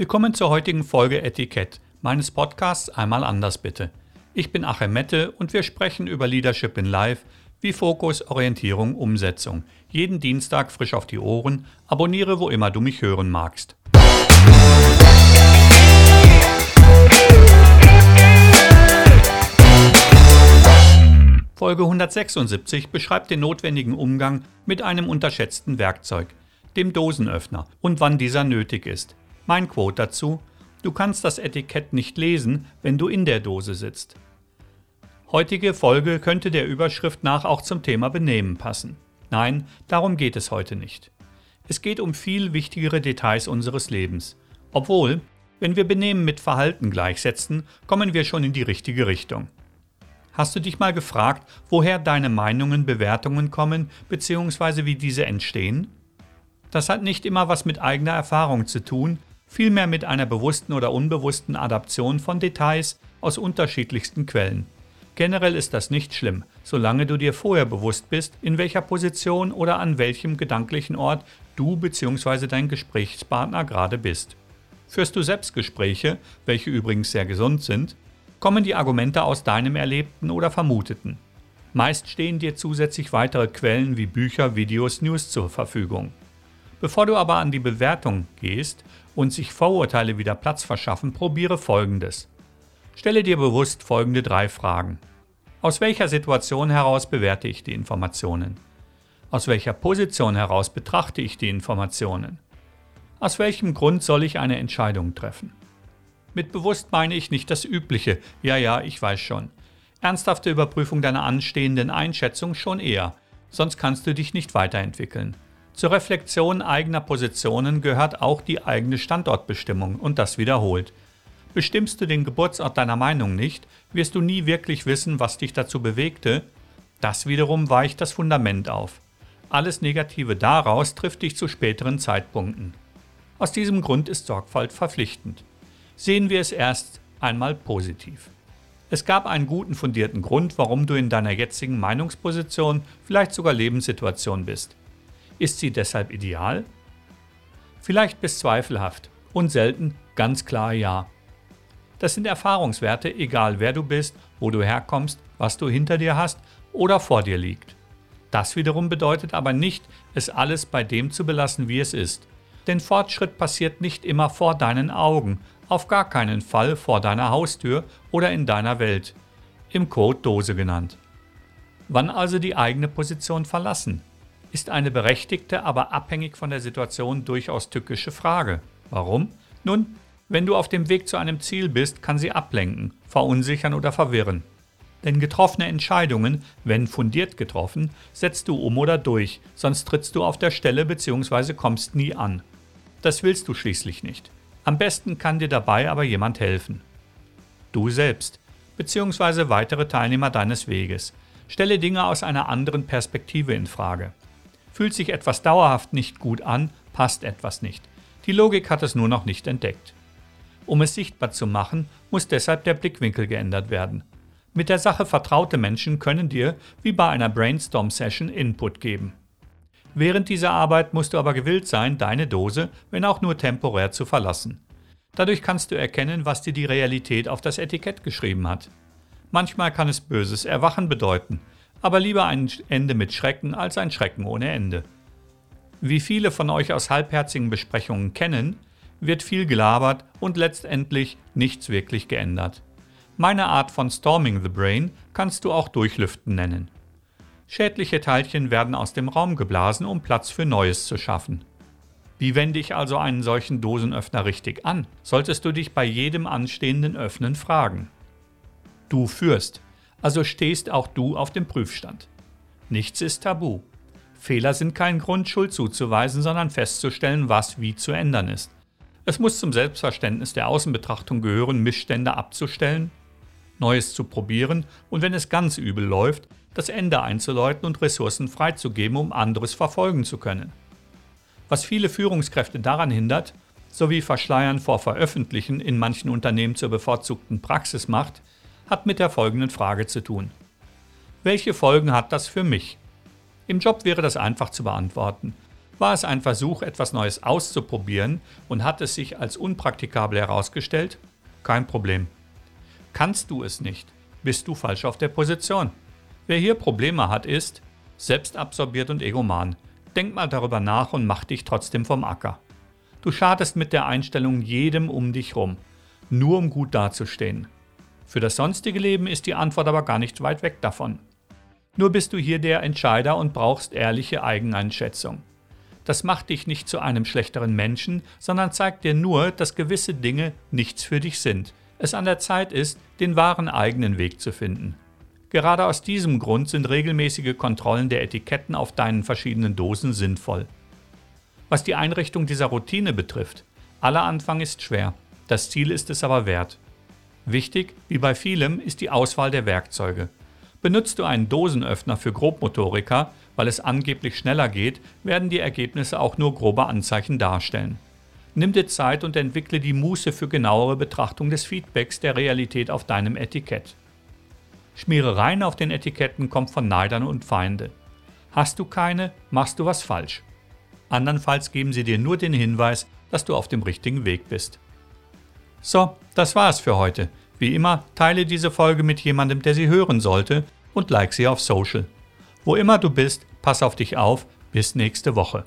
Willkommen zur heutigen Folge Etikett meines Podcasts Einmal anders bitte. Ich bin Achim Mette und wir sprechen über Leadership in Life wie Fokus, Orientierung, Umsetzung. Jeden Dienstag frisch auf die Ohren. Abonniere, wo immer du mich hören magst. Folge 176 beschreibt den notwendigen Umgang mit einem unterschätzten Werkzeug, dem Dosenöffner, und wann dieser nötig ist. Mein Quote dazu, du kannst das Etikett nicht lesen, wenn du in der Dose sitzt. Heutige Folge könnte der Überschrift nach auch zum Thema Benehmen passen. Nein, darum geht es heute nicht. Es geht um viel wichtigere Details unseres Lebens. Obwohl, wenn wir Benehmen mit Verhalten gleichsetzen, kommen wir schon in die richtige Richtung. Hast du dich mal gefragt, woher deine Meinungen, Bewertungen kommen, bzw. wie diese entstehen? Das hat nicht immer was mit eigener Erfahrung zu tun, vielmehr mit einer bewussten oder unbewussten Adaption von Details aus unterschiedlichsten Quellen. Generell ist das nicht schlimm, solange du dir vorher bewusst bist, in welcher Position oder an welchem gedanklichen Ort du bzw. dein Gesprächspartner gerade bist. Führst du Selbstgespräche, welche übrigens sehr gesund sind, kommen die Argumente aus deinem Erlebten oder Vermuteten. Meist stehen dir zusätzlich weitere Quellen wie Bücher, Videos, News zur Verfügung. Bevor du aber an die Bewertung gehst und sich Vorurteile wieder Platz verschaffen, probiere Folgendes. Stelle dir bewusst folgende drei Fragen. Aus welcher Situation heraus bewerte ich die Informationen? Aus welcher Position heraus betrachte ich die Informationen? Aus welchem Grund soll ich eine Entscheidung treffen? Mit bewusst meine ich nicht das Übliche, ja, ja, ich weiß schon. Ernsthafte Überprüfung deiner anstehenden Einschätzung schon eher, sonst kannst du dich nicht weiterentwickeln. Zur Reflexion eigener Positionen gehört auch die eigene Standortbestimmung und das wiederholt. Bestimmst du den Geburtsort deiner Meinung nicht, wirst du nie wirklich wissen, was dich dazu bewegte. Das wiederum weicht das Fundament auf. Alles Negative daraus trifft dich zu späteren Zeitpunkten. Aus diesem Grund ist Sorgfalt verpflichtend sehen wir es erst einmal positiv. Es gab einen guten fundierten Grund, warum du in deiner jetzigen Meinungsposition, vielleicht sogar Lebenssituation bist. Ist sie deshalb ideal? Vielleicht bis zweifelhaft und selten ganz klar ja. Das sind Erfahrungswerte, egal wer du bist, wo du herkommst, was du hinter dir hast oder vor dir liegt. Das wiederum bedeutet aber nicht, es alles bei dem zu belassen, wie es ist. Denn Fortschritt passiert nicht immer vor deinen Augen, auf gar keinen Fall vor deiner Haustür oder in deiner Welt, im Code Dose genannt. Wann also die eigene Position verlassen? Ist eine berechtigte, aber abhängig von der Situation durchaus tückische Frage. Warum? Nun, wenn du auf dem Weg zu einem Ziel bist, kann sie ablenken, verunsichern oder verwirren. Denn getroffene Entscheidungen, wenn fundiert getroffen, setzt du um oder durch, sonst trittst du auf der Stelle bzw. kommst nie an. Das willst du schließlich nicht. Am besten kann dir dabei aber jemand helfen. Du selbst, bzw. weitere Teilnehmer deines Weges. Stelle Dinge aus einer anderen Perspektive in Frage. Fühlt sich etwas dauerhaft nicht gut an, passt etwas nicht. Die Logik hat es nur noch nicht entdeckt. Um es sichtbar zu machen, muss deshalb der Blickwinkel geändert werden. Mit der Sache vertraute Menschen können dir, wie bei einer Brainstorm-Session, Input geben. Während dieser Arbeit musst du aber gewillt sein, deine Dose, wenn auch nur temporär, zu verlassen. Dadurch kannst du erkennen, was dir die Realität auf das Etikett geschrieben hat. Manchmal kann es böses Erwachen bedeuten, aber lieber ein Ende mit Schrecken als ein Schrecken ohne Ende. Wie viele von euch aus halbherzigen Besprechungen kennen, wird viel gelabert und letztendlich nichts wirklich geändert. Meine Art von Storming the Brain kannst du auch Durchlüften nennen. Schädliche Teilchen werden aus dem Raum geblasen, um Platz für Neues zu schaffen. Wie wende ich also einen solchen Dosenöffner richtig an? Solltest du dich bei jedem anstehenden Öffnen fragen. Du führst, also stehst auch du auf dem Prüfstand. Nichts ist tabu. Fehler sind kein Grund, Schuld zuzuweisen, sondern festzustellen, was wie zu ändern ist. Es muss zum Selbstverständnis der Außenbetrachtung gehören, Missstände abzustellen, Neues zu probieren und wenn es ganz übel läuft, das Ende einzuläuten und Ressourcen freizugeben, um anderes verfolgen zu können. Was viele Führungskräfte daran hindert, sowie Verschleiern vor Veröffentlichen in manchen Unternehmen zur bevorzugten Praxis macht, hat mit der folgenden Frage zu tun. Welche Folgen hat das für mich? Im Job wäre das einfach zu beantworten. War es ein Versuch, etwas Neues auszuprobieren und hat es sich als unpraktikabel herausgestellt? Kein Problem. Kannst du es nicht, bist du falsch auf der Position. Wer hier Probleme hat, ist selbstabsorbiert und egoman. Denk mal darüber nach und mach dich trotzdem vom Acker. Du schadest mit der Einstellung jedem um dich rum, nur um gut dazustehen. Für das sonstige Leben ist die Antwort aber gar nicht weit weg davon. Nur bist du hier der Entscheider und brauchst ehrliche Eigeneinschätzung. Das macht dich nicht zu einem schlechteren Menschen, sondern zeigt dir nur, dass gewisse Dinge nichts für dich sind. Es an der Zeit ist, den wahren eigenen Weg zu finden. Gerade aus diesem Grund sind regelmäßige Kontrollen der Etiketten auf deinen verschiedenen Dosen sinnvoll. Was die Einrichtung dieser Routine betrifft, aller Anfang ist schwer, das Ziel ist es aber wert. Wichtig, wie bei vielem, ist die Auswahl der Werkzeuge. Benutzt du einen Dosenöffner für Grobmotoriker, weil es angeblich schneller geht, werden die Ergebnisse auch nur grobe Anzeichen darstellen. Nimm dir Zeit und entwickle die Muße für genauere Betrachtung des Feedbacks der Realität auf deinem Etikett. Schmierereien auf den Etiketten kommt von Neidern und Feinde. Hast du keine, machst du was falsch. Andernfalls geben sie dir nur den Hinweis, dass du auf dem richtigen Weg bist. So, das war's für heute. Wie immer, teile diese Folge mit jemandem, der sie hören sollte und like sie auf Social. Wo immer du bist, pass auf dich auf. Bis nächste Woche.